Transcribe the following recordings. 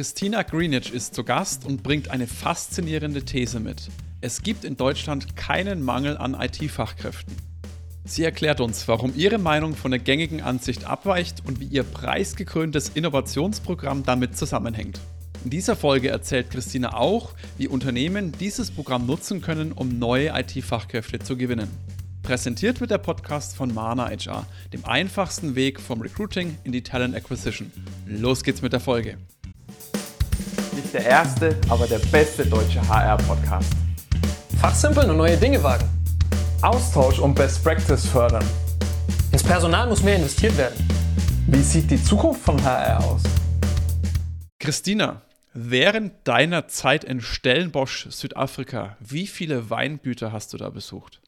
Christina Greenwich ist zu Gast und bringt eine faszinierende These mit. Es gibt in Deutschland keinen Mangel an IT-Fachkräften. Sie erklärt uns, warum ihre Meinung von der gängigen Ansicht abweicht und wie ihr preisgekröntes Innovationsprogramm damit zusammenhängt. In dieser Folge erzählt Christina auch, wie Unternehmen dieses Programm nutzen können, um neue IT-Fachkräfte zu gewinnen. Präsentiert wird der Podcast von Mana HR, dem einfachsten Weg vom Recruiting in die Talent Acquisition. Los geht's mit der Folge. Nicht der erste, aber der beste deutsche HR-Podcast. Fachsimpeln und neue Dinge wagen. Austausch und Best Practice fördern. Ins Personal muss mehr investiert werden. Wie sieht die Zukunft von HR aus? Christina, während deiner Zeit in Stellenbosch, Südafrika, wie viele Weingüter hast du da besucht?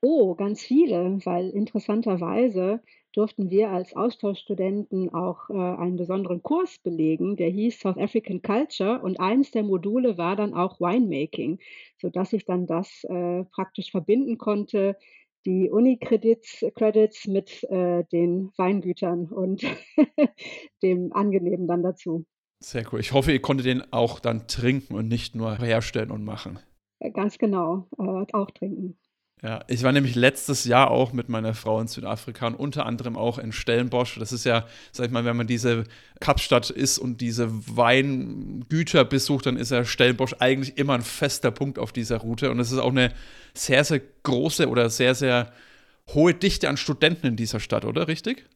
Oh, ganz viele, weil interessanterweise durften wir als Austauschstudenten auch äh, einen besonderen Kurs belegen, der hieß South African Culture und eines der Module war dann auch Winemaking, sodass ich dann das äh, praktisch verbinden konnte, die Uni-Credits Credits mit äh, den Weingütern und dem Angenehmen dann dazu. Sehr cool. Ich hoffe, ihr konntet den auch dann trinken und nicht nur herstellen und machen. Äh, ganz genau, äh, auch trinken. Ja, ich war nämlich letztes Jahr auch mit meiner Frau in Südafrika und unter anderem auch in Stellenbosch. Das ist ja, sag ich mal, wenn man diese Kapstadt ist und diese Weingüter besucht, dann ist ja Stellenbosch eigentlich immer ein fester Punkt auf dieser Route. Und es ist auch eine sehr, sehr große oder sehr, sehr hohe Dichte an Studenten in dieser Stadt, oder? Richtig?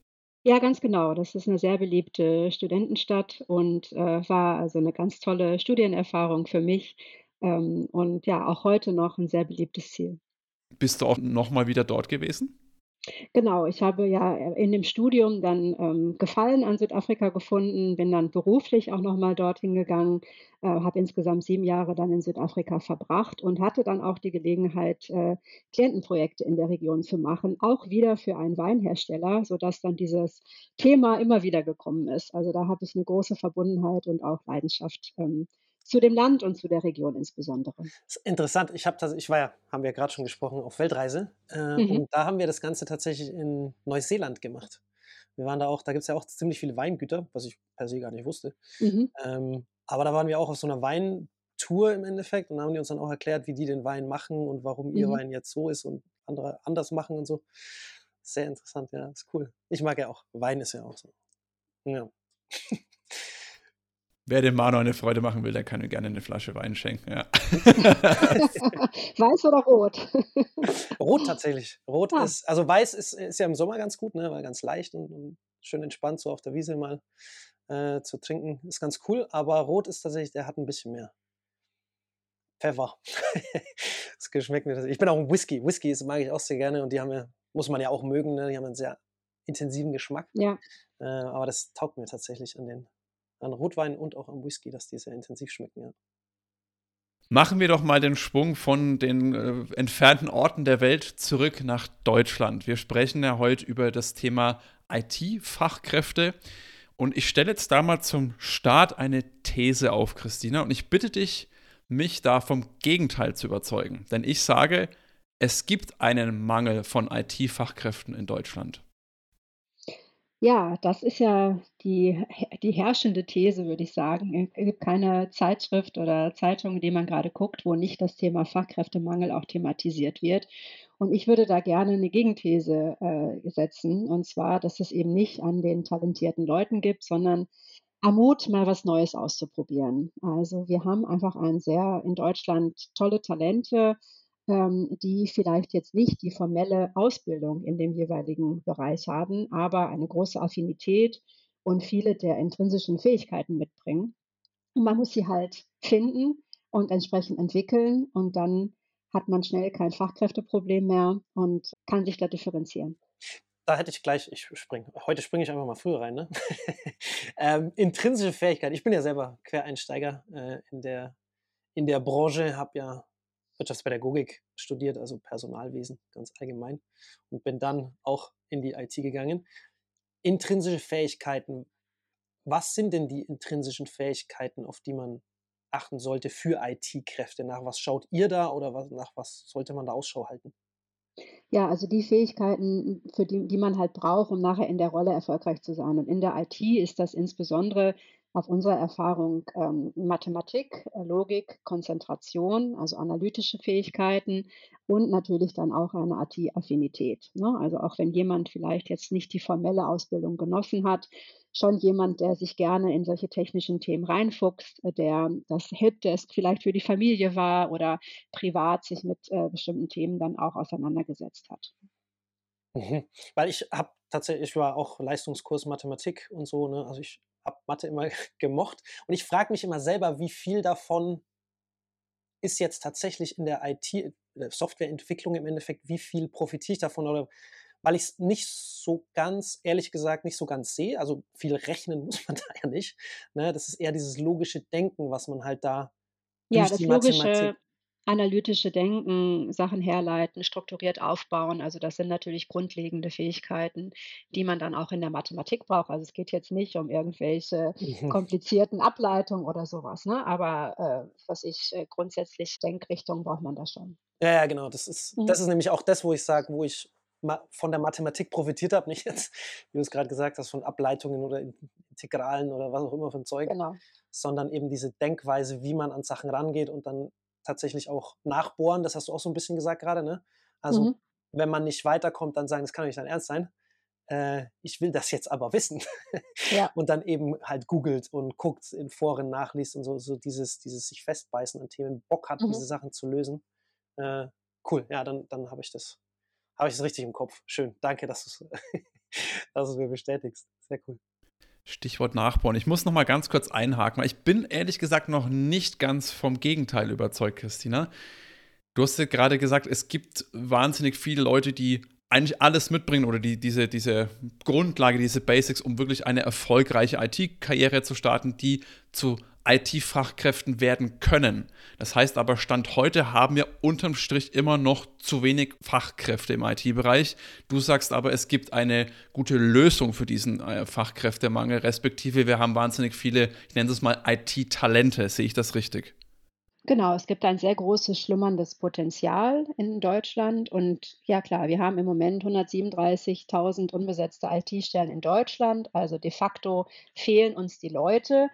Ja, ganz genau. Das ist eine sehr beliebte Studentenstadt und äh, war also eine ganz tolle Studienerfahrung für mich ähm, und ja, auch heute noch ein sehr beliebtes Ziel. Bist du auch nochmal wieder dort gewesen? Genau, ich habe ja in dem Studium dann ähm, Gefallen an Südafrika gefunden, bin dann beruflich auch nochmal dorthin gegangen, äh, habe insgesamt sieben Jahre dann in Südafrika verbracht und hatte dann auch die Gelegenheit, äh, Klientenprojekte in der Region zu machen, auch wieder für einen Weinhersteller, sodass dann dieses Thema immer wieder gekommen ist. Also da habe ich eine große Verbundenheit und auch Leidenschaft ähm, zu dem Land und zu der Region insbesondere. Interessant. Ich habe ich war ja, haben wir ja gerade schon gesprochen, auf Weltreise. Äh, mhm. Und da haben wir das Ganze tatsächlich in Neuseeland gemacht. Wir waren da auch, da gibt es ja auch ziemlich viele Weingüter, was ich per se gar nicht wusste. Mhm. Ähm, aber da waren wir auch auf so einer Weintour im Endeffekt und haben die uns dann auch erklärt, wie die den Wein machen und warum mhm. ihr Wein jetzt so ist und andere anders machen und so. Sehr interessant, ja, ist cool. Ich mag ja auch, Wein ist ja auch so. Ja. Wer dem Manu eine Freude machen will, der kann mir gerne eine Flasche Wein schenken. Ja. weiß oder rot? rot tatsächlich. Rot ah. ist, also weiß ist, ist ja im Sommer ganz gut, ne, weil ganz leicht und, und schön entspannt so auf der Wiese mal äh, zu trinken. Ist ganz cool, aber rot ist tatsächlich, der hat ein bisschen mehr. Pfeffer. das geschmeckt mir. Ich bin auch ein Whisky. Whisky ist, mag ich auch sehr gerne und die haben ja, muss man ja auch mögen, ne? die haben einen sehr intensiven Geschmack. Ja. Äh, aber das taugt mir tatsächlich an den an Rotwein und auch am Whisky, dass die sehr intensiv schmecken, ja. Machen wir doch mal den Sprung von den äh, entfernten Orten der Welt zurück nach Deutschland. Wir sprechen ja heute über das Thema IT-Fachkräfte. Und ich stelle jetzt da mal zum Start eine These auf, Christina. Und ich bitte dich, mich da vom Gegenteil zu überzeugen. Denn ich sage, es gibt einen Mangel von IT-Fachkräften in Deutschland. Ja, das ist ja die die herrschende These, würde ich sagen. Es gibt keine Zeitschrift oder Zeitung, die man gerade guckt, wo nicht das Thema Fachkräftemangel auch thematisiert wird. Und ich würde da gerne eine Gegenthese, äh, setzen, und zwar, dass es eben nicht an den talentierten Leuten gibt, sondern am Mut, mal was Neues auszuprobieren. Also, wir haben einfach ein sehr in Deutschland tolle Talente die vielleicht jetzt nicht die formelle Ausbildung in dem jeweiligen Bereich haben, aber eine große Affinität und viele der intrinsischen Fähigkeiten mitbringen. Und man muss sie halt finden und entsprechend entwickeln und dann hat man schnell kein Fachkräfteproblem mehr und kann sich da differenzieren. Da hätte ich gleich, ich springe, heute springe ich einfach mal früher rein. Ne? ähm, intrinsische Fähigkeit. Ich bin ja selber Quereinsteiger äh, in, der, in der Branche, habe ja Wirtschaftspädagogik studiert, also Personalwesen ganz allgemein und bin dann auch in die IT gegangen. Intrinsische Fähigkeiten. Was sind denn die intrinsischen Fähigkeiten, auf die man achten sollte für IT-Kräfte? Nach was schaut ihr da oder was, nach was sollte man da Ausschau halten? Ja, also die Fähigkeiten, für die, die man halt braucht, um nachher in der Rolle erfolgreich zu sein. Und in der IT ist das insbesondere auf unserer Erfahrung ähm, Mathematik, äh, Logik, Konzentration, also analytische Fähigkeiten und natürlich dann auch eine IT-Affinität. Ne? Also auch wenn jemand vielleicht jetzt nicht die formelle Ausbildung genossen hat, schon jemand, der sich gerne in solche technischen Themen reinfuchst, äh, der das Helpdesk vielleicht für die Familie war oder privat sich mit äh, bestimmten Themen dann auch auseinandergesetzt hat. Mhm. Weil ich habe tatsächlich, ich war auch Leistungskurs Mathematik und so, ne? also ich habe Mathe immer gemocht und ich frage mich immer selber, wie viel davon ist jetzt tatsächlich in der IT, äh, Softwareentwicklung im Endeffekt, wie viel profitiere ich davon oder weil ich es nicht so ganz, ehrlich gesagt, nicht so ganz sehe. Also viel rechnen muss man da ja nicht. Ne? Das ist eher dieses logische Denken, was man halt da ja, durch das die logische, analytische Denken, Sachen herleiten, strukturiert aufbauen. Also das sind natürlich grundlegende Fähigkeiten, die man dann auch in der Mathematik braucht. Also es geht jetzt nicht um irgendwelche mhm. komplizierten Ableitungen oder sowas. Ne? Aber äh, was ich äh, grundsätzlich Denkrichtung braucht man da schon. Ja, ja, genau. Das ist, mhm. das ist nämlich auch das, wo ich sage, wo ich von der Mathematik profitiert habe, nicht jetzt, wie du es gerade gesagt hast, von Ableitungen oder Integralen oder was auch immer ein Zeug, genau. sondern eben diese Denkweise, wie man an Sachen rangeht und dann tatsächlich auch nachbohren, das hast du auch so ein bisschen gesagt gerade, ne? Also, mhm. wenn man nicht weiterkommt, dann sagen, das kann doch nicht dein Ernst sein. Äh, ich will das jetzt aber wissen. Ja. und dann eben halt googelt und guckt, in Foren nachliest und so, so dieses, dieses sich festbeißen an Themen, Bock hat, mhm. diese Sachen zu lösen. Äh, cool, ja, dann, dann habe ich das habe ich es richtig im Kopf. Schön. Danke, dass du es mir bestätigst. Sehr cool. Stichwort Nachbauen. Ich muss noch mal ganz kurz einhaken. Ich bin ehrlich gesagt noch nicht ganz vom Gegenteil überzeugt, Christina. Du hast ja gerade gesagt, es gibt wahnsinnig viele Leute, die eigentlich alles mitbringen oder die, diese, diese Grundlage, diese Basics, um wirklich eine erfolgreiche IT-Karriere zu starten, die zu IT-Fachkräften werden können. Das heißt aber, Stand heute haben wir unterm Strich immer noch zu wenig Fachkräfte im IT-Bereich. Du sagst aber, es gibt eine gute Lösung für diesen äh, Fachkräftemangel, respektive wir haben wahnsinnig viele, ich nenne es mal IT-Talente. Sehe ich das richtig? Genau, es gibt ein sehr großes schlummerndes Potenzial in Deutschland. Und ja klar, wir haben im Moment 137.000 unbesetzte IT-Stellen in Deutschland. Also de facto fehlen uns die Leute.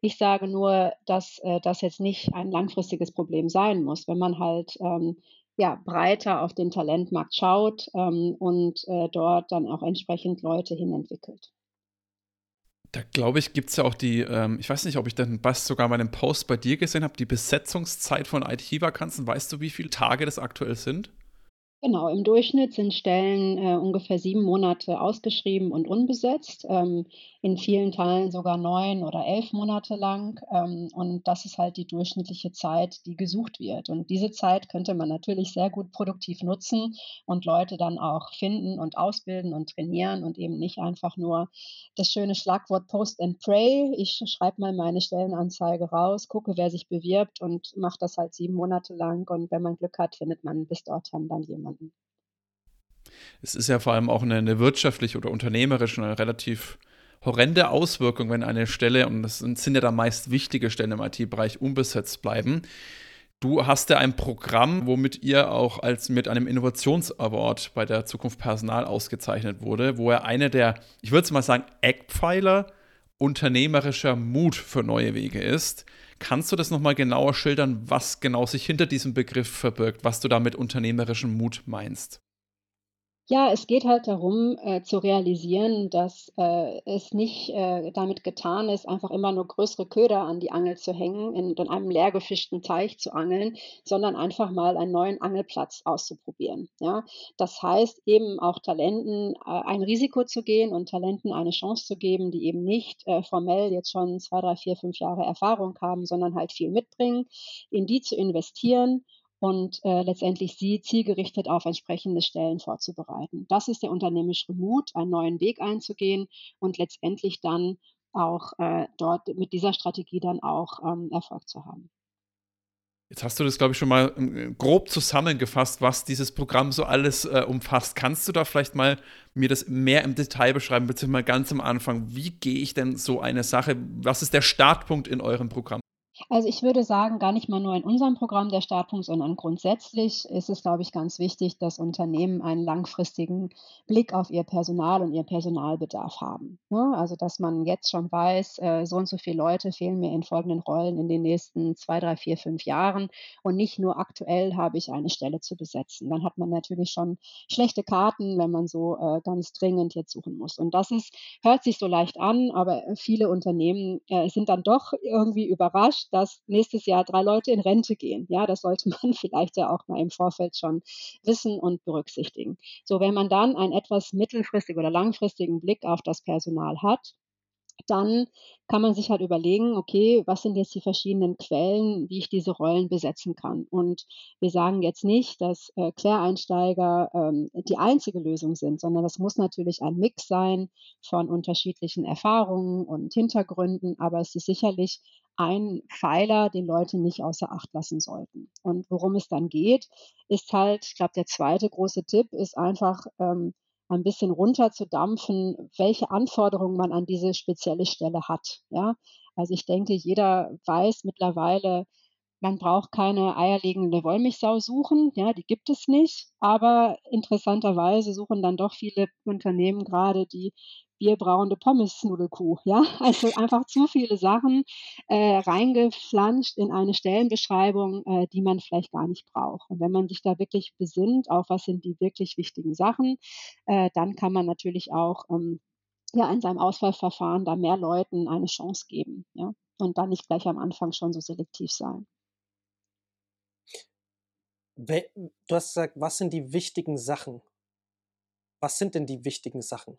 Ich sage nur, dass äh, das jetzt nicht ein langfristiges Problem sein muss, wenn man halt ähm, ja, breiter auf den Talentmarkt schaut ähm, und äh, dort dann auch entsprechend Leute hinentwickelt. Da glaube ich, gibt es ja auch die, ähm, ich weiß nicht, ob ich dann was sogar mal einen Post bei dir gesehen habe, die Besetzungszeit von IT-Vakanzen. Weißt du, wie viele Tage das aktuell sind? Genau, im Durchschnitt sind Stellen äh, ungefähr sieben Monate ausgeschrieben und unbesetzt, ähm, in vielen Teilen sogar neun oder elf Monate lang. Ähm, und das ist halt die durchschnittliche Zeit, die gesucht wird. Und diese Zeit könnte man natürlich sehr gut produktiv nutzen und Leute dann auch finden und ausbilden und trainieren und eben nicht einfach nur das schöne Schlagwort Post and Pray. Ich schreibe mal meine Stellenanzeige raus, gucke, wer sich bewirbt und mache das halt sieben Monate lang. Und wenn man Glück hat, findet man bis dorthin dann jemanden. Es ist ja vor allem auch eine, eine wirtschaftliche oder unternehmerische eine relativ horrende Auswirkung, wenn eine Stelle, und das sind, ja da meist wichtige Stellen im IT-Bereich, unbesetzt bleiben. Du hast ja ein Programm, womit ihr auch als mit einem Innovationsaward bei der Zukunft Personal ausgezeichnet wurde, wo er eine der, ich würde es mal sagen, Eckpfeiler unternehmerischer Mut für neue Wege ist. Kannst du das nochmal genauer schildern, was genau sich hinter diesem Begriff verbirgt, was du da mit unternehmerischem Mut meinst? Ja, es geht halt darum, äh, zu realisieren, dass äh, es nicht äh, damit getan ist, einfach immer nur größere Köder an die Angel zu hängen, in, in einem leer gefischten Teich zu angeln, sondern einfach mal einen neuen Angelplatz auszuprobieren. Ja? Das heißt eben auch Talenten äh, ein Risiko zu gehen und Talenten eine Chance zu geben, die eben nicht äh, formell jetzt schon zwei, drei, vier, fünf Jahre Erfahrung haben, sondern halt viel mitbringen, in die zu investieren und äh, letztendlich sie zielgerichtet auf entsprechende Stellen vorzubereiten. Das ist der unternehmerische Mut, einen neuen Weg einzugehen und letztendlich dann auch äh, dort mit dieser Strategie dann auch ähm, Erfolg zu haben. Jetzt hast du das, glaube ich, schon mal ähm, grob zusammengefasst, was dieses Programm so alles äh, umfasst. Kannst du da vielleicht mal mir das mehr im Detail beschreiben, beziehungsweise mal ganz am Anfang? Wie gehe ich denn so eine Sache? Was ist der Startpunkt in eurem Programm? Also, ich würde sagen, gar nicht mal nur in unserem Programm der Startpunkt, sondern grundsätzlich ist es, glaube ich, ganz wichtig, dass Unternehmen einen langfristigen Blick auf ihr Personal und ihren Personalbedarf haben, ne? Also, dass man jetzt schon weiß, äh, so und so viele Leute fehlen mir in folgenden Rollen in den nächsten 2, 3, 4, 5 Jahren und nicht nur aktuell habe ich eine Stelle zu besetzen. Dann hat man natürlich schon schlechte Karten, wenn man so, äh, ganz dringend jetzt suchen muss. Und das ist hört sich so leicht an, aber viele Unternehmen, äh, sind dann doch irgendwie überrascht, dass nächstes Jahr drei Leute in Rente gehen. Ja, das sollte man vielleicht ja auch mal im Vorfeld schon wissen und berücksichtigen. So, wenn man dann einen etwas mittelfristigen oder langfristigen Blick auf das Personal hat, dann kann man sich halt überlegen, okay, was sind jetzt die verschiedenen Quellen, wie ich diese Rollen besetzen kann. Und wir sagen jetzt nicht, dass äh, Quereinsteiger ähm, die einzige Lösung sind, sondern das muss natürlich ein Mix sein von unterschiedlichen Erfahrungen und Hintergründen, aber es ist sicherlich ein Pfeiler, den Leute nicht außer Acht lassen sollten. Und worum es dann geht, ist halt, ich glaube, der zweite große Tipp ist einfach, ähm, ein bisschen runterzudampfen, welche Anforderungen man an diese spezielle Stelle hat, ja? Also, ich denke, jeder weiß mittlerweile, man braucht keine eierlegende Wollmilchsau suchen, ja, die gibt es nicht, aber interessanterweise suchen dann doch viele Unternehmen gerade die bierbrauende Pommesnudelkuh, ja? Also, einfach zu viele Sachen, äh, reingeflanscht in eine Stellenbeschreibung, äh, die man vielleicht gar nicht braucht. Und wenn man sich da wirklich besinnt, auf was sind die wirklich wichtigen Sachen, äh, dann kann man natürlich auch, ähm, ja, in seinem Auswahlverfahren da mehr Leuten eine Chance geben, ja? Und dann nicht gleich am Anfang schon so selektiv sein. Du hast gesagt, was sind die wichtigen Sachen? Was sind denn die wichtigen Sachen?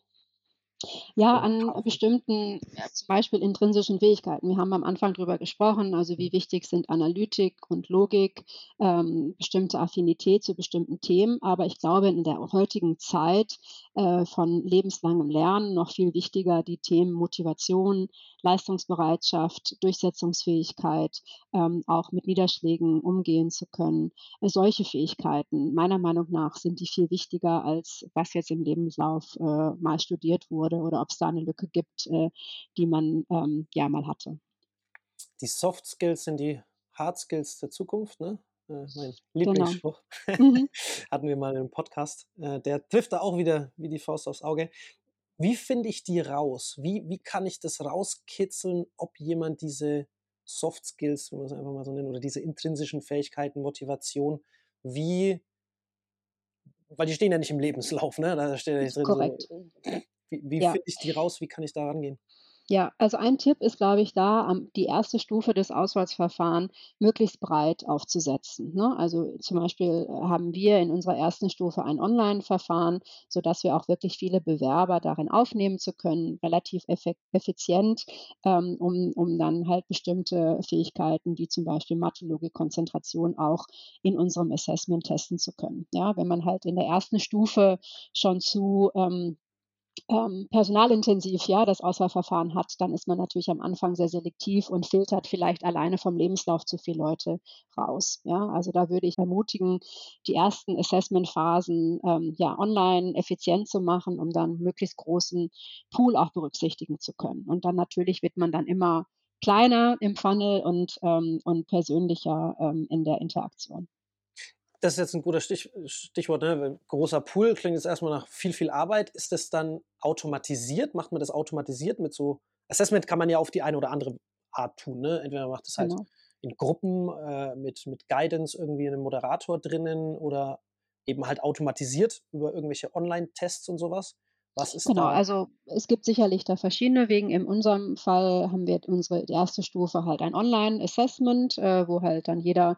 Ja, an bestimmten, ja, zum Beispiel intrinsischen Fähigkeiten. Wir haben am Anfang drüber gesprochen, also wie wichtig sind Analytik und Logik, ähm, bestimmte Affinität zu bestimmten Themen. Aber ich glaube, in der heutigen Zeit äh, von lebenslangem Lernen noch viel wichtiger die Themen Motivation, Leistungsbereitschaft, Durchsetzungsfähigkeit, ähm, auch mit Niederschlägen umgehen zu können. Äh, solche Fähigkeiten, meiner Meinung nach, sind die viel wichtiger, als was jetzt im Lebenslauf äh, mal studiert wurde oder ob es da eine Lücke gibt, äh, die man ähm, ja mal hatte. Die Soft Skills sind die Hard Skills der Zukunft, ne? Äh, mein Genau. Lieblingsspruch. Mhm. Hatten wir mal im Podcast. Äh, der trifft da auch wieder wie die Faust aufs Auge. Wie finde ich die raus? Wie wie kann ich das rauskitzeln, ob jemand diese Soft Skills, wenn man es einfach mal so nennen, oder diese intrinsischen Fähigkeiten, Motivation, wie weil die stehen ja nicht im Lebenslauf, ne? Da steht ja nicht drin so Korrekt. Wie wie Ja. finde ich die raus? Wie kann ich da rangehen? Ja, also ein Tipp ist, glaube ich, da, die erste Stufe des Auswahlsverfahren möglichst breit aufzusetzen, ne? Also, zum Beispiel, äh, haben wir in unserer ersten Stufe ein Online-Verfahren, sodass wir auch wirklich viele Bewerber darin aufnehmen zu können, relativ effizient, ähm, um um dann halt bestimmte Fähigkeiten wie zum Beispiel Mathe, Logik, Konzentration auch in unserem Assessment testen zu können. Ja, wenn man halt in der ersten Stufe schon zu, ähm ähm, personalintensiv, ja, das Auswahlverfahren hat, dann ist man natürlich am Anfang sehr selektiv und filtert vielleicht alleine vom Lebenslauf zu viele Leute raus, ja. Also, da würde ich ermutigen, die ersten Assessmentphasen, ähm, ja, online effizient zu machen, um dann möglichst großen Pool auch berücksichtigen zu können. Und dann natürlich wird man dann immer kleiner im Funnel und, ähm und persönlicher, ähm, in der Interaktion. Das ist jetzt 'n guter Stich Stichwort, ne? Großer Pool klingt jetzt erst mal nach viel, viel Arbeit. Ist das dann automatisiert? Macht man das automatisiert mit so Assessment kann man ja auf die eine oder andere Art tun, ne? Entweder man macht es halt Genau. in Gruppen, äh, mit mit Guidance irgendwie 'nem Moderator drinnen oder eben halt automatisiert über irgendwelche Online-Tests und so was. Was ist Genau, da also es gibt sicherlich da verschiedene Wegen. In unserem Fall haben wir unsere erste Stufe halt ein Online-Assessment, äh, wo halt dann jeder,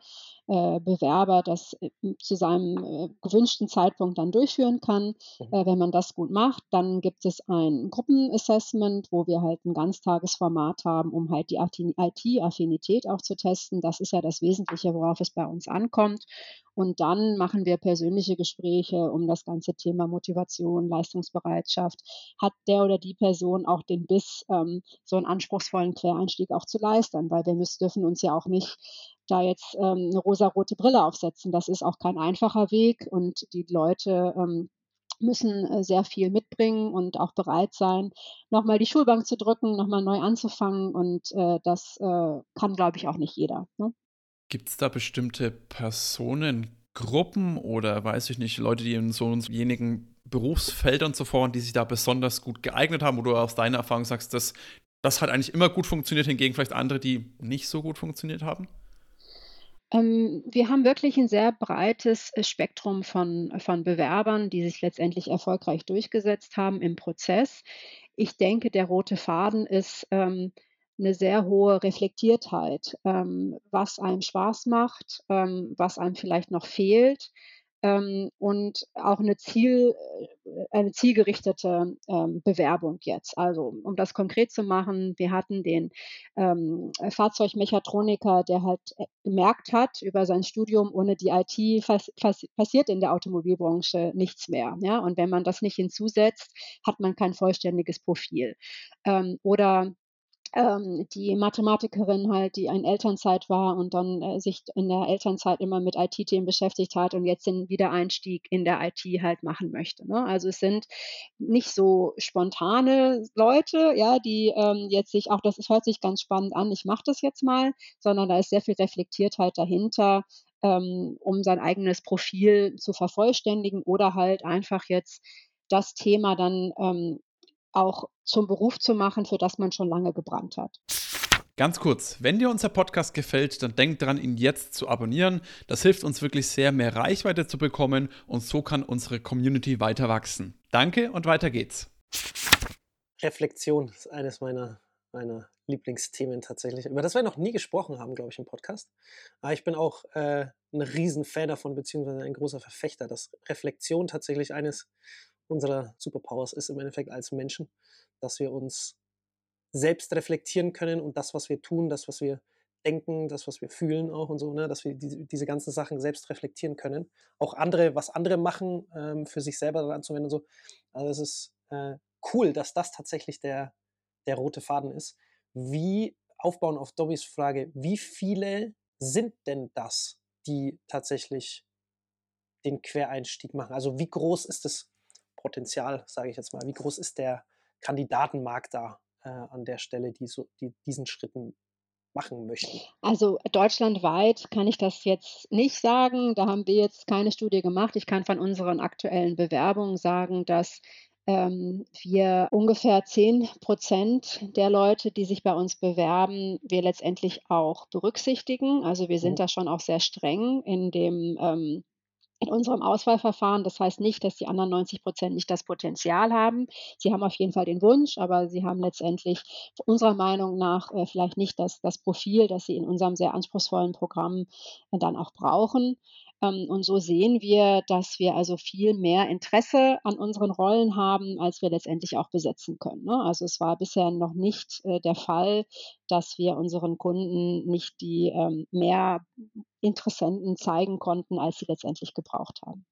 äh, Bewerber das, äh, zu seinem, äh, gewünschten Zeitpunkt dann durchführen kann. Mhm. Wenn man das gut macht, dann gibt es ein Gruppenassessment, wo wir halt 'n Ganztagesformat haben, um halt die IT-Affinität auch zu testen. Das ist ja das Wesentliche, worauf es bei uns ankommt. Und dann machen wir persönliche Gespräche um das ganze Thema Motivation, Leistungsbereitschaft. Hat der oder die Person auch den Biss, ähm, so 'n anspruchsvollen Quereinstieg auch zu leisten? Weil wir müssen dürfen uns ja auch nicht da jetzt, ähm, 'ne rosarote Brille aufsetzen. Das ist auch kein einfacher Weg und die Leute, ähm, müssen äh, sehr viel mitbringen und auch bereit sein, nochmal die Schulbank zu drücken, nochmal neu anzufangen. Und äh, das äh, kann, glaube ich, auch nicht jeder. Ne? Gibt es da bestimmte Personengruppen oder weiß ich nicht, Leute, die in so jenigen Berufsfeldern zuvor, die sich da besonders gut geeignet haben, wo du aus deiner Erfahrung sagst, dass das hat eigentlich immer gut funktioniert, hingegen vielleicht andere, die nicht so gut funktioniert haben? Ähm, wir haben wirklich ein sehr breites äh, Spektrum von von Bewerbern, die sich letztendlich erfolgreich durchgesetzt haben im Prozess. Ich denke, der rote Faden ist, ähm, 'ne sehr hohe Reflektiertheit, ähm, was einem Spaß macht, ähm, was einem vielleicht noch fehlt ähm, und auch eine Ziel äh, eine zielgerichtete, ähm, Bewerbung jetzt. Also, um das konkret zu machen, wir hatten den, ähm, Fahrzeugmechatroniker, der halt, äh, gemerkt hat über sein Studium, ohne die IT fas passiert in der Automobilbranche nichts mehr, ja? Und wenn man das nicht hinzusetzt, hat man kein vollständiges Profil. Ähm, oder ähm, die Mathematikerin halt, die in Elternzeit war und dann äh, sich in der Elternzeit immer mit IT-Themen beschäftigt hat und jetzt den Wiedereinstieg in der IT halt machen möchte. Ne? Also es sind nicht so spontane Leute, ja, die ähm, jetzt sich auch, das hört sich ganz spannend an, ich mache das jetzt mal, sondern da ist sehr viel Reflektiertheit dahinter, ähm, um sein eigenes Profil zu vervollständigen oder halt einfach jetzt das Thema dann ähm, auch zum Beruf zu machen, für das man schon lange gebrannt hat. Ganz kurz, wenn dir unser Podcast gefällt, dann denk daran, ihn jetzt zu abonnieren. Das hilft uns wirklich sehr, mehr Reichweite zu bekommen und so kann unsere Community weiter wachsen. Danke und weiter geht's. Reflexion ist eines meiner, meiner Lieblingsthemen tatsächlich, über das wir noch nie gesprochen haben, glaube ich, im Podcast. Aber ich bin auch äh, ein Riesenfan davon, beziehungsweise ein großer Verfechter, dass Reflexion tatsächlich eines unserer Superpowers ist im Endeffekt als Menschen, dass wir uns selbst reflektieren können und das, was wir tun, das, was wir denken, das, was wir fühlen auch und so, ne, dass wir die, diese ganzen Sachen selbst reflektieren können. Auch andere, was andere machen, ähm, für sich selber dann anzuwenden und so. Also es ist äh, cool, dass das tatsächlich der, der rote Faden ist. Wie, aufbauen auf Dobbys Frage, wie viele sind denn das, die tatsächlich den Quereinstieg machen? Also wie groß ist das Potenzial, sage ich jetzt mal? Wie groß ist der Kandidatenmarkt da äh, an der Stelle, die, so, die diesen Schritten machen möchten? Also deutschlandweit kann ich das jetzt nicht sagen. Da haben wir jetzt keine Studie gemacht. Ich kann von unseren aktuellen Bewerbungen sagen, dass ähm, wir ungefähr 10 Prozent der Leute, die sich bei uns bewerben, wir letztendlich auch berücksichtigen. Also wir sind mhm. da schon auch sehr streng in dem ähm, in unserem Auswahlverfahren. Das heißt nicht, dass die anderen 90 Prozent nicht das Potenzial haben. Sie haben auf jeden Fall den Wunsch, aber sie haben letztendlich unserer Meinung nach äh, vielleicht nicht das, das Profil, das sie in unserem sehr anspruchsvollen Programm äh, dann auch brauchen. Ähm, und so sehen wir, dass wir also viel mehr Interesse an unseren Rollen haben, als wir letztendlich auch besetzen können. Ne? Also es war bisher noch nicht äh, der Fall, dass wir unseren Kunden nicht die ähm, mehr Interessenten zeigen konnten, als sie letztendlich gebraucht haben.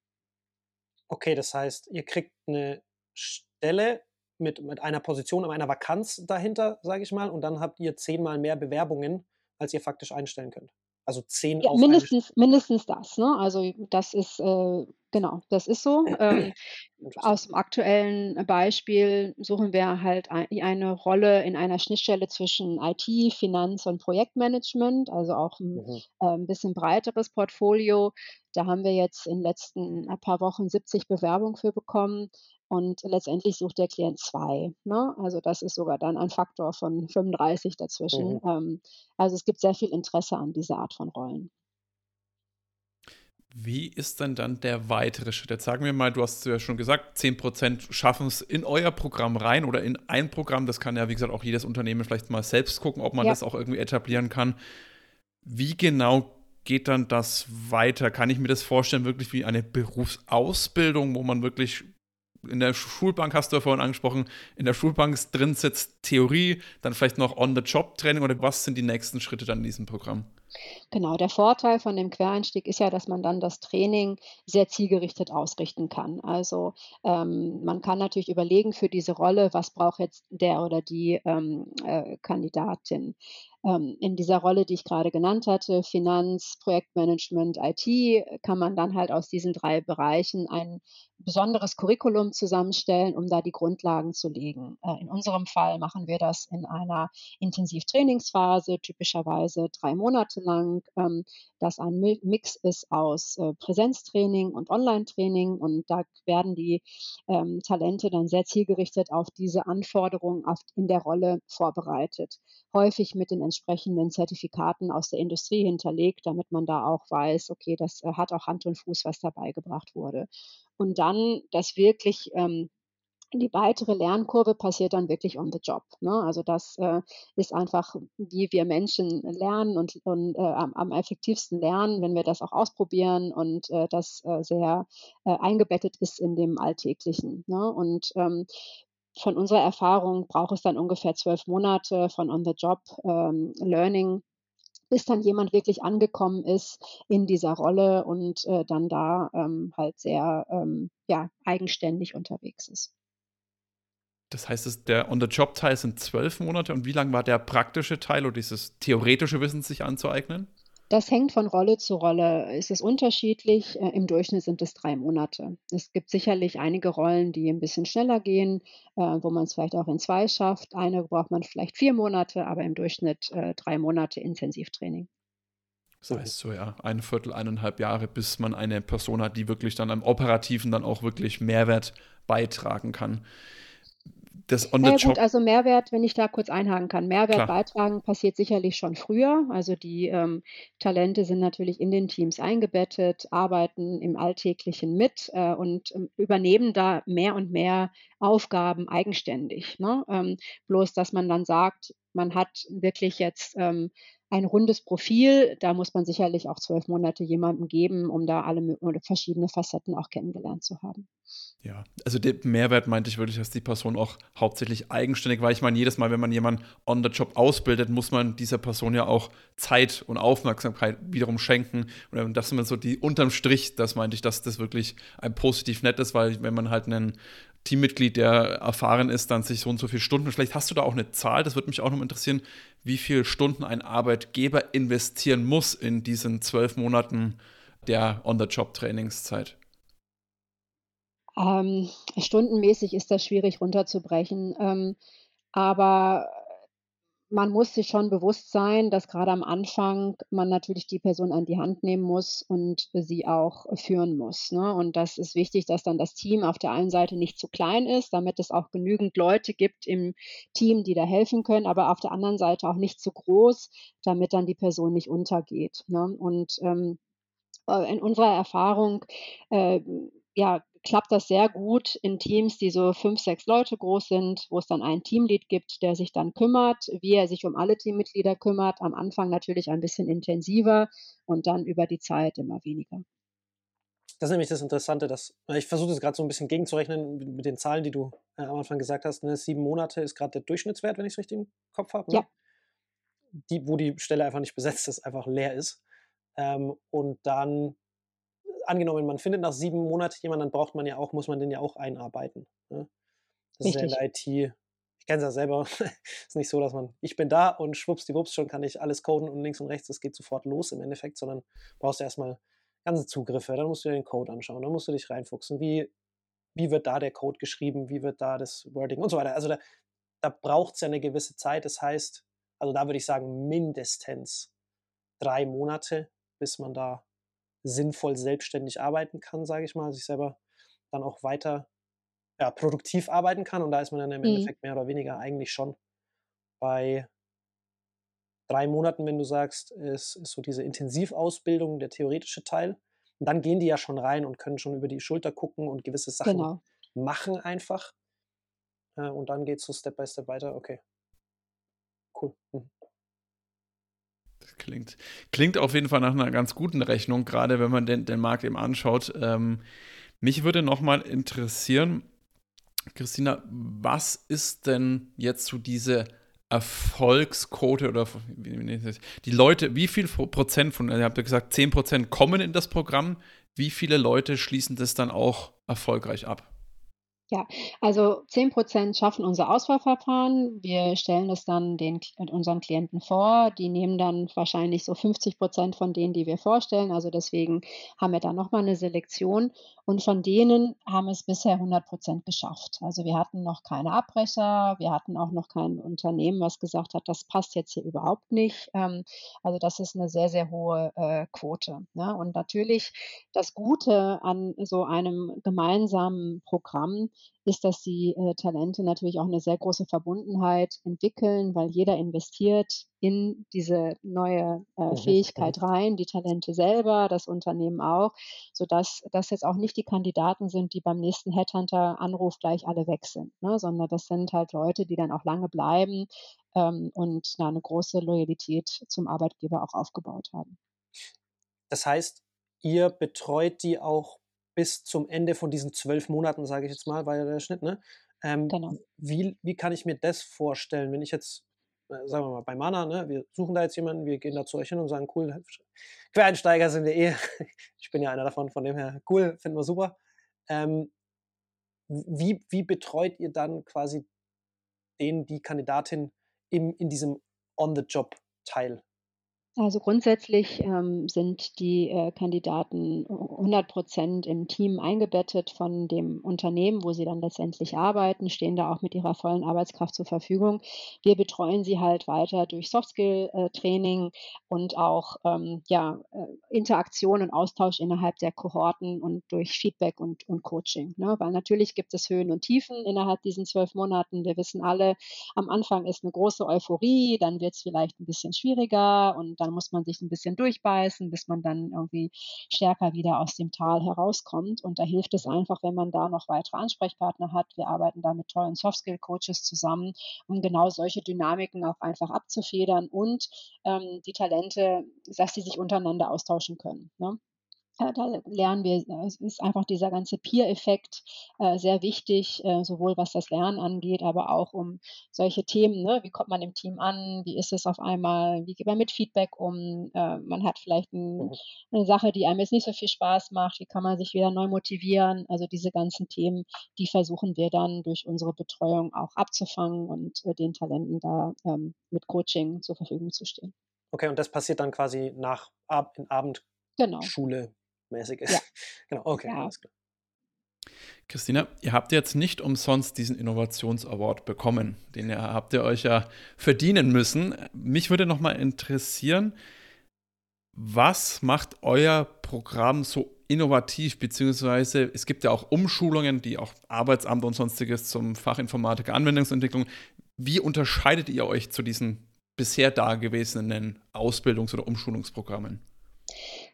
Okay, das heißt, ihr kriegt eine Stelle mit, mit einer Position, einer Vakanz dahinter, sage ich mal, und dann habt ihr zehnmal mehr Bewerbungen, als ihr faktisch einstellen könnt. Also zehn ja, mindestens, mindestens das. Ne? Also das ist äh, genau, das ist so. Ähm, aus dem aktuellen Beispiel suchen wir halt ein, eine Rolle in einer Schnittstelle zwischen IT, Finanz und Projektmanagement, also auch ein, mhm. äh, ein bisschen breiteres Portfolio. Da haben wir jetzt in den letzten paar Wochen 70 Bewerbungen für bekommen. Und letztendlich sucht der Klient zwei. Ne? Also das ist sogar dann ein Faktor von 35 dazwischen. Mhm. Ähm, also es gibt sehr viel Interesse an dieser Art von Rollen. Wie ist denn dann der weitere Schritt? Jetzt sagen wir mal, du hast ja schon gesagt, 10% schaffen es in euer Programm rein oder in ein Programm. Das kann ja, wie gesagt, auch jedes Unternehmen vielleicht mal selbst gucken, ob man ja. das auch irgendwie etablieren kann. Wie genau geht dann das weiter? Kann ich mir das vorstellen, wirklich wie eine Berufsausbildung, wo man wirklich in der Schulbank hast du ja vorhin angesprochen, in der Schulbank drin sitzt Theorie, dann vielleicht noch On-the-Job-Training oder was sind die nächsten Schritte dann in diesem Programm? Genau, der Vorteil von dem Quereinstieg ist ja, dass man dann das Training sehr zielgerichtet ausrichten kann. Also ähm, man kann natürlich überlegen für diese Rolle, was braucht jetzt der oder die ähm, äh, Kandidatin. Ähm, in dieser Rolle, die ich gerade genannt hatte, Finanz, Projektmanagement, IT, kann man dann halt aus diesen drei Bereichen ein besonderes Curriculum zusammenstellen, um da die Grundlagen zu legen. Äh, in unserem Fall machen wir das in einer Intensivtrainingsphase, typischerweise drei Monate lang, ähm, das ein Mix ist aus äh, Präsenztraining und Online-Training. Und da werden die ähm, Talente dann sehr zielgerichtet auf diese Anforderungen in der Rolle vorbereitet. Häufig mit den entsprechenden Zertifikaten aus der Industrie hinterlegt, damit man da auch weiß, okay, das äh, hat auch Hand und Fuß, was dabei gebracht wurde. Und dann das wirklich ähm, die weitere Lernkurve passiert dann wirklich on the job. Ne? Also das äh, ist einfach, wie wir Menschen lernen und, und äh, am, am, effektivsten lernen, wenn wir das auch ausprobieren und äh, das äh, sehr äh, eingebettet ist in dem Alltäglichen. Ne? Und ähm, von unserer Erfahrung braucht es dann ungefähr zwölf Monate von on the job ähm, bis dann jemand wirklich angekommen ist in dieser Rolle und äh, dann da ähm, halt sehr ähm, ja, eigenständig unterwegs ist. Das heißt, der On-the-Job-Teil sind zwölf Monate und wie lang war der praktische Teil oder dieses theoretische Wissen sich anzueignen? Das hängt von Rolle zu Rolle. Ist es unterschiedlich? Äh, Im Durchschnitt sind es drei Monate. Es gibt sicherlich einige Rollen, die ein bisschen schneller gehen, äh, wo man es vielleicht auch in zwei schafft. Eine braucht man vielleicht vier Monate, aber im Durchschnitt äh, drei Monate Intensivtraining. Das heißt so, ja, ein Viertel, eineinhalb Jahre, bis man eine Person hat, die wirklich dann am Operativen dann auch wirklich Mehrwert beitragen kann das on the naja, gut, also Mehrwert, wenn ich da kurz einhaken kann. Mehrwert Klar. beitragen passiert sicherlich schon früher. Also die ähm, Talente sind natürlich in den Teams eingebettet, arbeiten im Alltäglichen mit äh, und ähm, übernehmen da mehr und mehr Aufgaben eigenständig. Ne? Ähm, bloß, dass man dann sagt, man hat wirklich jetzt ähm, ein rundes Profil. Da muss man sicherlich auch zwölf Monate jemandem geben, um da alle verschiedene Facetten auch kennengelernt zu haben. Ja, also der Mehrwert meinte ich wirklich, dass die Person auch hauptsächlich eigenständig war. Ich meine, jedes Mal, wenn man jemanden on the job ausbildet, muss man dieser Person ja auch Zeit und Aufmerksamkeit wiederum schenken. Und das sind so die unterm Strich, das meinte ich, dass das wirklich ein positiv nettes, weil wenn man halt einen Teammitglied, der erfahren ist, dann sich so und so viele Stunden. Vielleicht hast du da auch eine Zahl, das würde mich auch noch interessieren, wie viele Stunden ein Arbeitgeber investieren muss in diesen zwölf Monaten der On-the-Job-Trainingszeit. Ähm, stundenmäßig ist das schwierig runterzubrechen. Ähm, aber man muss sich schon bewusst sein, dass gerade am Anfang man natürlich die Person an die Hand nehmen muss und sie auch führen muss, ne? Und das ist wichtig, dass dann das Team auf der einen Seite nicht zu klein ist, damit es auch genügend Leute gibt im Team, die da helfen können, aber auf der anderen Seite auch nicht zu groß, damit dann die Person nicht untergeht, ne? Und, ähm, äh, in unserer Erfahrung, äh, ja, klappt das sehr gut in Teams, die so fünf, sechs Leute groß sind, wo es dann einen Teamlead gibt, der sich dann kümmert, wie er sich um alle Teammitglieder kümmert. Am Anfang natürlich ein bisschen intensiver und dann über die Zeit immer weniger. Das ist nämlich das Interessante, dass ich versuche das gerade so ein bisschen gegenzurechnen mit den Zahlen, die du äh, am Anfang gesagt hast. Ne? Sieben Monate ist gerade der Durchschnittswert, wenn ich es richtig im Kopf habe. Ne? Ja. Die, wo die Stelle einfach nicht besetzt ist, einfach leer ist. Ähm, und dann angenommen, man findet nach sieben Monaten jemanden, dann braucht man ja auch, muss man den ja auch einarbeiten. Ne? Das Richtig. ist ja in der IT, ich kenne es ja selber, ist nicht so, dass man, ich bin da und schwuppsdiwupps, schon kann ich alles coden und links und rechts, das geht sofort los im Endeffekt, sondern brauchst du erstmal ganze Zugriffe, dann musst du dir den Code anschauen, dann musst du dich reinfuchsen, wie, wie wird da der Code geschrieben, wie wird da das Wording und so weiter. Also da, da braucht es ja eine gewisse Zeit, das heißt, also da würde ich sagen, mindestens drei Monate, bis man da sinnvoll selbstständig arbeiten kann, sage ich mal, sich selber dann auch weiter ja, produktiv arbeiten kann. Und da ist man dann im mhm. Endeffekt mehr oder weniger eigentlich schon bei drei Monaten, wenn du sagst, ist, ist so diese Intensivausbildung, der theoretische Teil. Und dann gehen die ja schon rein und können schon über die Schulter gucken und gewisse Sachen genau. machen einfach. Äh, und dann geht es so Step by Step weiter. Okay. Cool. Mhm. Klingt, klingt auf jeden Fall nach einer ganz guten Rechnung, gerade wenn man den, den Markt eben anschaut. Ähm, mich würde nochmal interessieren, Christina, was ist denn jetzt so diese Erfolgsquote oder die Leute, wie viel Prozent von, ihr habt ja gesagt, 10 Prozent kommen in das Programm, wie viele Leute schließen das dann auch erfolgreich ab? Ja, also 10% schaffen unser Auswahlverfahren. Wir stellen das dann den unseren Klienten vor. Die nehmen dann wahrscheinlich so 50% von denen, die wir vorstellen. Also deswegen haben wir da noch mal 'ne Selektion und von denen haben es bisher 100% geschafft. Also, wir hatten noch keine Abbrecher, wir hatten auch noch kein Unternehmen, was gesagt hat: „Das passt jetzt hier überhaupt nicht.“ Ähm, also, das ist 'ne sehr, sehr hohe, äh, Quote, ne? Und natürlich das Gute an so einem gemeinsamen Programm ist, dass die, äh, Talente natürlich auch eine sehr große Verbundenheit entwickeln, weil jeder investiert in diese neue, äh, Fähigkeit rein, die Talente selber, das Unternehmen auch, sodass das jetzt auch nicht die Kandidaten sind, die beim nächsten Headhunter-Anruf gleich alle weg sind, ne? Sondern das sind halt Leute, die dann auch lange bleiben, ähm, und, ja, 'ne große Loyalität zum Arbeitgeber auch aufgebaut haben. Das heißt, ihr betreut die auch bis zum Ende von diesen 12 Monaten, sage ich jetzt mal, war ja der Schnitt, ne? Ähm, Genau. wie wie kann ich mir das vorstellen, wenn ich jetzt, äh, sagen wir mal, bei Mana, ne, wir suchen da jetzt jemanden, wir gehen da zu euch hin und sagen: „Cool, Quereinsteiger sind wir eh.“ Ich bin ja einer davon, von dem her cool, finden wir super. Ähm, wie wie betreut ihr dann quasi den die Kandidatin im in diesem On-the-Job-Teil? Also grundsätzlich, ähm, sind die, äh, Kandidaten hu hundert Prozent im Team eingebettet von dem Unternehmen, wo sie dann letztendlich arbeiten, stehen da auch mit ihrer vollen Arbeitskraft zur Verfügung. Wir betreuen sie halt weiter durch Soft-Skill äh, Training und auch, ähm, ja, äh, Interaktion und Austausch innerhalb der Kohorten und durch Feedback und und Coaching, ne? Weil natürlich gibt es Höhen und Tiefen innerhalb diesen 12 Monaten. Wir wissen alle, am Anfang ist 'ne große Euphorie, dann wird's vielleicht 'n bisschen schwieriger und dann muss man sich 'n bisschen durchbeißen, bis man dann irgendwie stärker wieder aus dem Tal herauskommt. Und da hilft es einfach, wenn man da noch weitere Ansprechpartner hat. Wir arbeiten da mit tollen Soft-Skill-Coaches zusammen, um genau solche Dynamiken auch einfach abzufedern und, ähm, die Talente dass sie sich untereinander austauschen können, ne? Da lernen wir äh, es ist einfach dieser ganze Peer-Effekt, äh, sehr wichtig, äh, sowohl was das Lernen angeht, aber auch um solche Themen, ne? Wie kommt man im Team an? Wie ist es auf einmal? Wie geht man mit Feedback um? Äh, man hat vielleicht 'n Mhm. 'ne Sache, die einem jetzt nicht so viel Spaß macht. Wie kann man sich wieder neu motivieren? Also, diese ganzen Themen, die versuchen wir dann durch unsere Betreuung auch abzufangen und, äh, den Talenten da, ähm, mit Coaching zur Verfügung zu stehen. Okay, und das passiert dann quasi nach Ab in Genau. Abendschule mäßig Ja. Genau, okay, Ja. alles klar. Christina, ihr habt jetzt nicht umsonst diesen Innovations-Award bekommen. Den ja habt ihr euch ja verdienen müssen. Mich würde noch mal interessieren, was macht euer Programm so innovativ? Beziehungsweise es gibt ja auch Umschulungen, die auch Arbeitsamt und Sonstiges zum Fachinformatiker Anwendungsentwicklung. Wie unterscheidet ihr euch zu diesen bisher dagewesenen Ausbildungs oder Umschulungsprogrammen?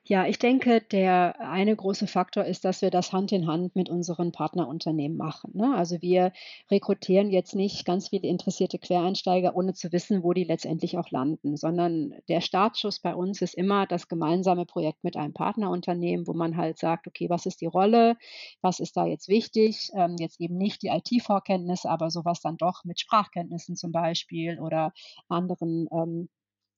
Ja, ich denke, der eine große Faktor ist, dass wir das Hand in Hand mit unseren Partnerunternehmen machen, ne? Also, wir rekrutieren jetzt nicht ganz viele interessierte Quereinsteiger, ohne zu wissen, wo die letztendlich auch landen, sondern der Startschuss bei uns ist immer das gemeinsame Projekt mit einem Partnerunternehmen, wo man halt sagt: „Okay, was ist die Rolle? Was ist da jetzt wichtig?“ Ähm, jetzt eben nicht die IT-Vorkenntnisse, aber so was dann doch mit Sprachkenntnissen zum Beispiel oder anderen, ähm,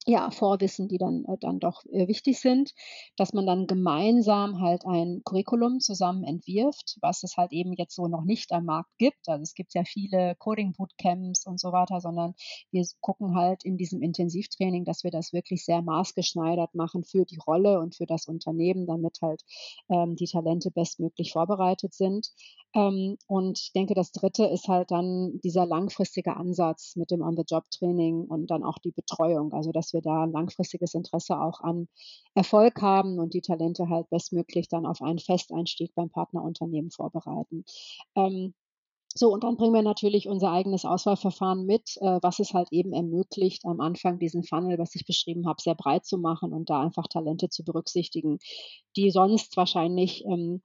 ja, Vorwissen, die dann äh, dann doch, äh, wichtig sind, dass man dann gemeinsam halt ein Curriculum zusammen entwirft, was es halt eben jetzt so noch nicht am Markt gibt. Also, es gibt ja viele Coding-Bootcamps und so weiter, sondern wir gucken halt in diesem Intensivtraining, dass wir das wirklich sehr maßgeschneidert machen für die Rolle und für das Unternehmen, damit halt, ähm, die Talente bestmöglich vorbereitet sind. Ähm, und ich denke, das Dritte ist halt dann dieser langfristige Ansatz mit dem On-the-Job-Training und dann auch die Betreuung. Also, dass wir da langfristiges Interesse auch an Erfolg haben und die Talente halt bestmöglich dann auf einen Festeinstieg beim Partnerunternehmen vorbereiten. Ähm, so, und dann bringen wir natürlich unser eigenes Auswahlverfahren mit, äh, was es halt eben ermöglicht, am Anfang diesen Funnel, was ich beschrieben habe, sehr breit zu machen und da einfach Talente zu berücksichtigen, die sonst wahrscheinlich, ähm,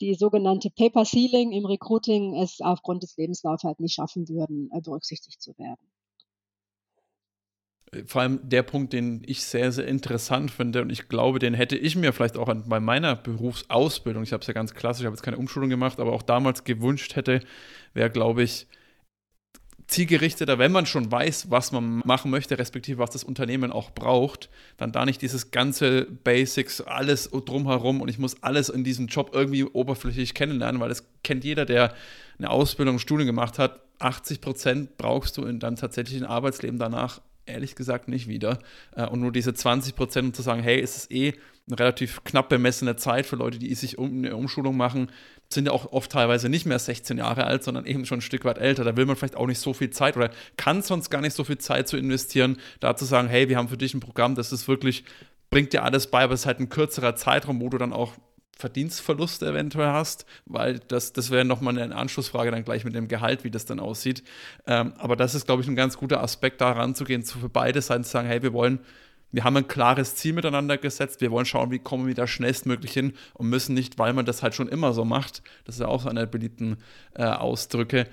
die sogenannte Paper Ceiling im Recruiting es aufgrund des Lebenslauf halt nicht schaffen würden, äh, berücksichtigt zu werden. Vor allem der Punkt, den ich sehr, sehr interessant finde und ich glaube, den hätte ich mir vielleicht auch bei meiner Berufsausbildung ich habe es ja ganz klassisch ich habe jetzt keine Umschulung gemacht, aber auch damals gewünscht hätte, wäre, glaube ich zielgerichteter, wenn man schon weiß, was man machen möchte, respektive was das Unternehmen auch braucht, dann da nicht dieses ganze Basics, alles drumherum und ich muss alles in diesem Job irgendwie oberflächlich kennenlernen, weil das kennt jeder, der eine Ausbildung, Studium gemacht hat. 80 Prozent brauchst du in deinem tatsächlichen Arbeitsleben danach ehrlich gesagt nicht wieder. Äh, und nur diese 20 Prozent, um zu sagen, hey, es ist eh eine relativ knapp bemessene Zeit für Leute, die sich um eine Umschulung machen, sind ja auch oft teilweise nicht mehr 16 Jahre alt, sondern eben schon ein Stück weit älter. Da will man vielleicht auch nicht so viel Zeit oder kann sonst gar nicht so viel Zeit zu investieren, da zu sagen, hey, wir haben für dich ein Programm, das ist wirklich, bringt dir alles bei, aber es ist halt ein kürzerer Zeitraum, wo du dann auch Verdienstverluste eventuell hast, weil das, das wäre nochmal eine Anschlussfrage dann gleich mit dem Gehalt, wie das dann aussieht. Ähm, aber das ist, glaube ich, ein ganz guter Aspekt, da ranzugehen, zu für beide Seiten zu sagen, hey, wir wollen wir haben ein klares Ziel miteinander gesetzt. Wir wollen schauen, wie kommen wir da schnellstmöglich hin und müssen nicht, weil man das halt schon immer so macht, das ist ja auch so eine der beliebten äh, Ausdrücke,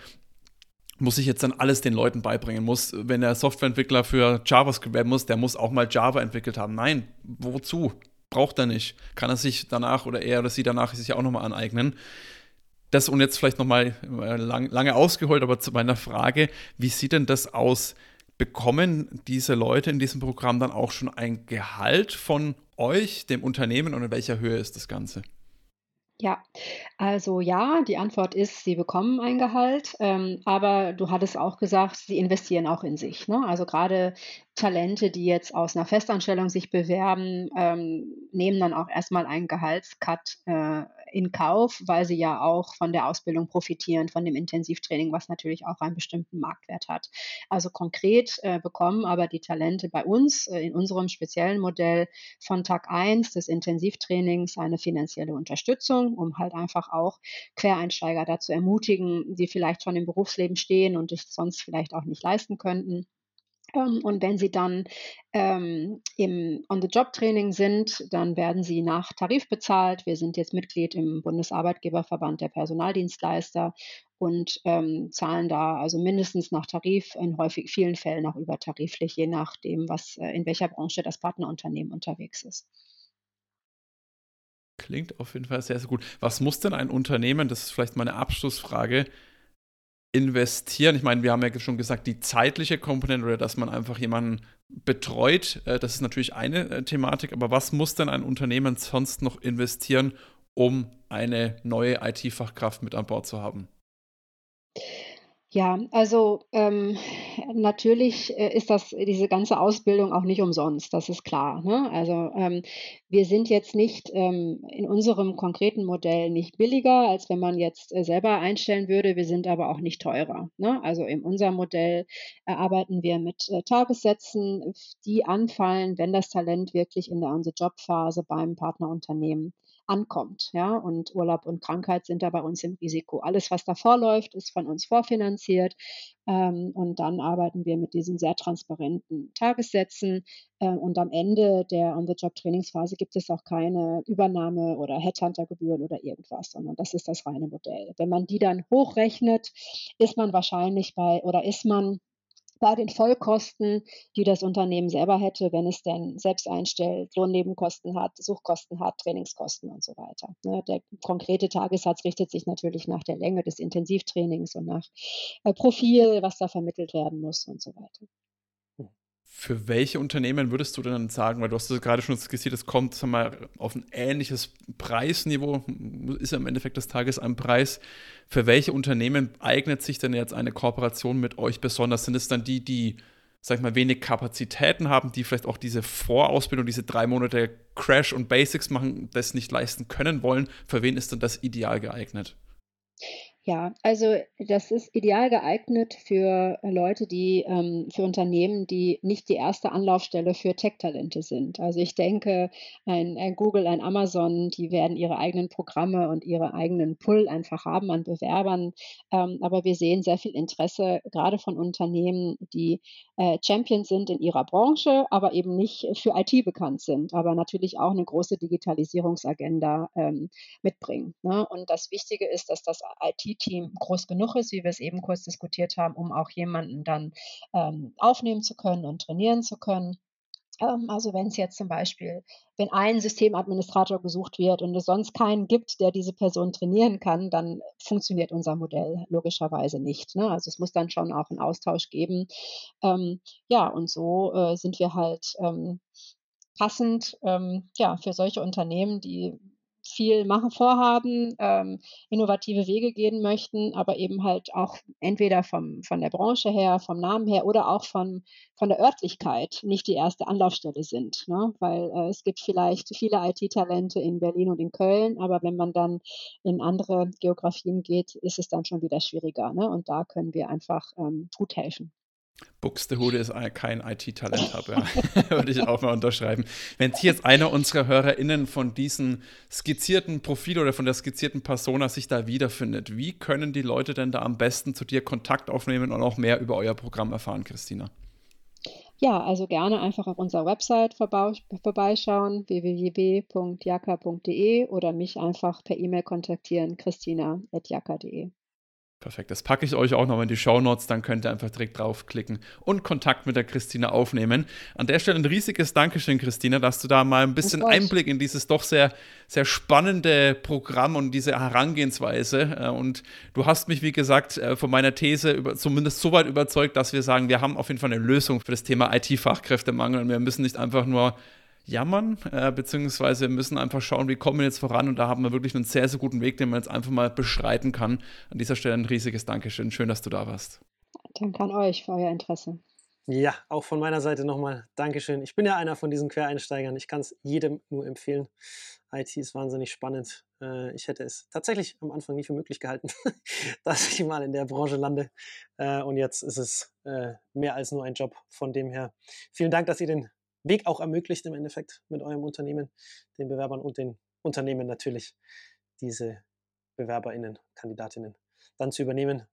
muss ich jetzt dann alles den Leuten beibringen. Muss, wenn der Softwareentwickler für JavaScript werden muss, der muss auch mal Java entwickelt haben. Nein, wozu? Braucht er nicht. Kann er sich danach oder er oder sie danach sich auch nochmal aneignen. Das und jetzt vielleicht nochmal äh, lang, lange ausgeholt, aber zu meiner Frage, wie sieht denn das aus? bekommen diese Leute in diesem Programm dann auch schon ein Gehalt von euch, dem Unternehmen und in welcher Höhe ist das Ganze? Ja, also ja, die Antwort ist, sie bekommen ein Gehalt, ähm, aber du hattest auch gesagt, sie investieren auch in sich. Ne? Also gerade Talente, die jetzt aus einer Festanstellung sich bewerben, ähm, nehmen dann auch erstmal einen Gehaltscut äh, in Kauf, weil sie ja auch von der Ausbildung profitieren, von dem Intensivtraining, was natürlich auch einen bestimmten Marktwert hat. Also konkret äh, bekommen aber die Talente bei uns äh, in unserem speziellen Modell von Tag 1 des Intensivtrainings eine finanzielle Unterstützung, um halt einfach auch Quereinsteiger dazu ermutigen, die vielleicht schon im Berufsleben stehen und es sonst vielleicht auch nicht leisten könnten und wenn Sie dann ähm, im On-the-Job-Training sind, dann werden Sie nach Tarif bezahlt. Wir sind jetzt Mitglied im Bundesarbeitgeberverband der Personaldienstleister und ähm, zahlen da also mindestens nach Tarif, in häufig vielen Fällen auch übertariflich, je nachdem, was äh, in welcher Branche das Partnerunternehmen unterwegs ist. Klingt auf jeden Fall sehr, sehr gut. Was muss denn ein Unternehmen, das ist vielleicht meine Abschlussfrage, investieren? Ich meine, wir haben ja schon gesagt, die zeitliche Komponente oder dass man einfach jemanden betreut, äh, das ist natürlich eine äh, Thematik, aber was muss denn ein Unternehmen sonst noch investieren, um eine neue IT-Fachkraft mit an Bord zu haben? Ja, also ähm, natürlich äh, ist das diese ganze Ausbildung auch nicht umsonst, das ist klar. Ne? Also ähm, wir sind jetzt nicht ähm, in unserem konkreten Modell nicht billiger, als wenn man jetzt äh, selber einstellen würde. Wir sind aber auch nicht teurer. Ne? Also in unserem Modell arbeiten wir mit äh, Tagessätzen, die anfallen, wenn das Talent wirklich in der On-the-Job-Phase beim Partnerunternehmen ankommt. Ja? Und Urlaub und Krankheit sind da bei uns im Risiko. Alles, was davor läuft, ist von uns vorfinanziert. Ähm, und dann arbeiten wir mit diesen sehr transparenten Tagessätzen. Äh, und am Ende der On-the-Job-Trainingsphase gibt es auch keine Übernahme- oder Headhunter-Gebühren oder irgendwas, sondern das ist das reine Modell. Wenn man die dann hochrechnet, ist man wahrscheinlich bei oder ist man bei den Vollkosten, die das Unternehmen selber hätte, wenn es denn selbst einstellt, Lohnnebenkosten hat, Suchkosten hat, Trainingskosten und so weiter. Ne, der konkrete Tagessatz richtet sich natürlich nach der Länge des Intensivtrainings und nach äh, Profil, was da vermittelt werden muss und so weiter. Für welche Unternehmen würdest du denn sagen, weil du hast gerade schon skizziert, es kommt sag mal, auf ein ähnliches Preisniveau, ist ja im Endeffekt des Tages ein Preis. Für welche Unternehmen eignet sich denn jetzt eine Kooperation mit euch besonders? Sind es dann die, die, sag ich mal, wenig Kapazitäten haben, die vielleicht auch diese Vorausbildung, diese drei Monate Crash und Basics machen, das nicht leisten können wollen? Für wen ist denn das ideal geeignet? Ja, also das ist ideal geeignet für Leute, die ähm, für Unternehmen, die nicht die erste Anlaufstelle für Tech-Talente sind. Also ich denke, ein, ein Google, ein Amazon, die werden ihre eigenen Programme und ihre eigenen Pull einfach haben an Bewerbern. Ähm, aber wir sehen sehr viel Interesse gerade von Unternehmen, die äh, Champions sind in ihrer Branche, aber eben nicht für IT bekannt sind, aber natürlich auch eine große Digitalisierungsagenda ähm, mitbringen. Ne? Und das Wichtige ist, dass das IT Team groß genug ist, wie wir es eben kurz diskutiert haben, um auch jemanden dann ähm, aufnehmen zu können und trainieren zu können. Ähm, also wenn es jetzt zum Beispiel, wenn ein Systemadministrator gesucht wird und es sonst keinen gibt, der diese Person trainieren kann, dann funktioniert unser Modell logischerweise nicht. Ne? Also es muss dann schon auch einen Austausch geben. Ähm, ja, und so äh, sind wir halt ähm, passend ähm, ja, für solche Unternehmen, die viel machen vorhaben, ähm, innovative Wege gehen möchten, aber eben halt auch entweder vom, von der Branche her, vom Namen her oder auch von, von der Örtlichkeit nicht die erste Anlaufstelle sind. Ne? Weil äh, es gibt vielleicht viele IT-Talente in Berlin und in Köln, aber wenn man dann in andere Geografien geht, ist es dann schon wieder schwieriger. Ne? Und da können wir einfach ähm, gut helfen. Buxtehude ist kein IT-Talent habe, würde ich auch mal unterschreiben. Wenn sich jetzt einer unserer HörerInnen von diesem skizzierten Profil oder von der skizzierten Persona sich da wiederfindet, wie können die Leute denn da am besten zu dir Kontakt aufnehmen und auch mehr über euer Programm erfahren, Christina? Ja, also gerne einfach auf unserer Website vorbeischauen, www.jaka.de oder mich einfach per E-Mail kontaktieren, christina.jaka.de. Perfekt. Das packe ich euch auch noch in die Show Notes, dann könnt ihr einfach direkt draufklicken und Kontakt mit der Christina aufnehmen. An der Stelle ein riesiges Dankeschön, Christina, dass du da mal ein bisschen Einblick in dieses doch sehr, sehr spannende Programm und diese Herangehensweise. Äh, und du hast mich, wie gesagt, äh, von meiner These über, zumindest so weit überzeugt, dass wir sagen, wir haben auf jeden Fall eine Lösung für das Thema IT-Fachkräftemangel und wir müssen nicht einfach nur jammern, äh, beziehungsweise müssen einfach schauen, wie kommen wir jetzt voran. Und da haben wir wirklich einen sehr, sehr guten Weg, den man jetzt einfach mal beschreiten kann. An dieser Stelle ein riesiges Dankeschön. Schön, dass du da warst. Danke an euch für euer Interesse. Ja, auch von meiner Seite nochmal Dankeschön. Ich bin ja einer von diesen Quereinsteigern. Ich kann es jedem nur empfehlen. IT ist wahnsinnig spannend. Äh, ich hätte es tatsächlich am Anfang nie für möglich gehalten, dass ich mal in der Branche lande. Äh, und jetzt ist es äh, mehr als nur ein Job. Von dem her vielen Dank, dass ihr den Weg auch ermöglicht im Endeffekt mit eurem Unternehmen, den Bewerbern und den Unternehmen natürlich, diese BewerberInnen, Kandidatinnen dann zu übernehmen.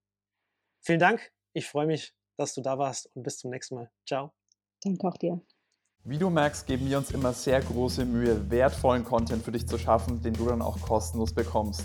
Vielen Dank. Ich freue mich, dass du da warst und bis zum nächsten Mal. Ciao. Danke auch dir. Wie du merkst, geben wir uns immer sehr große Mühe, wertvollen Content für dich zu schaffen, den du dann auch kostenlos bekommst.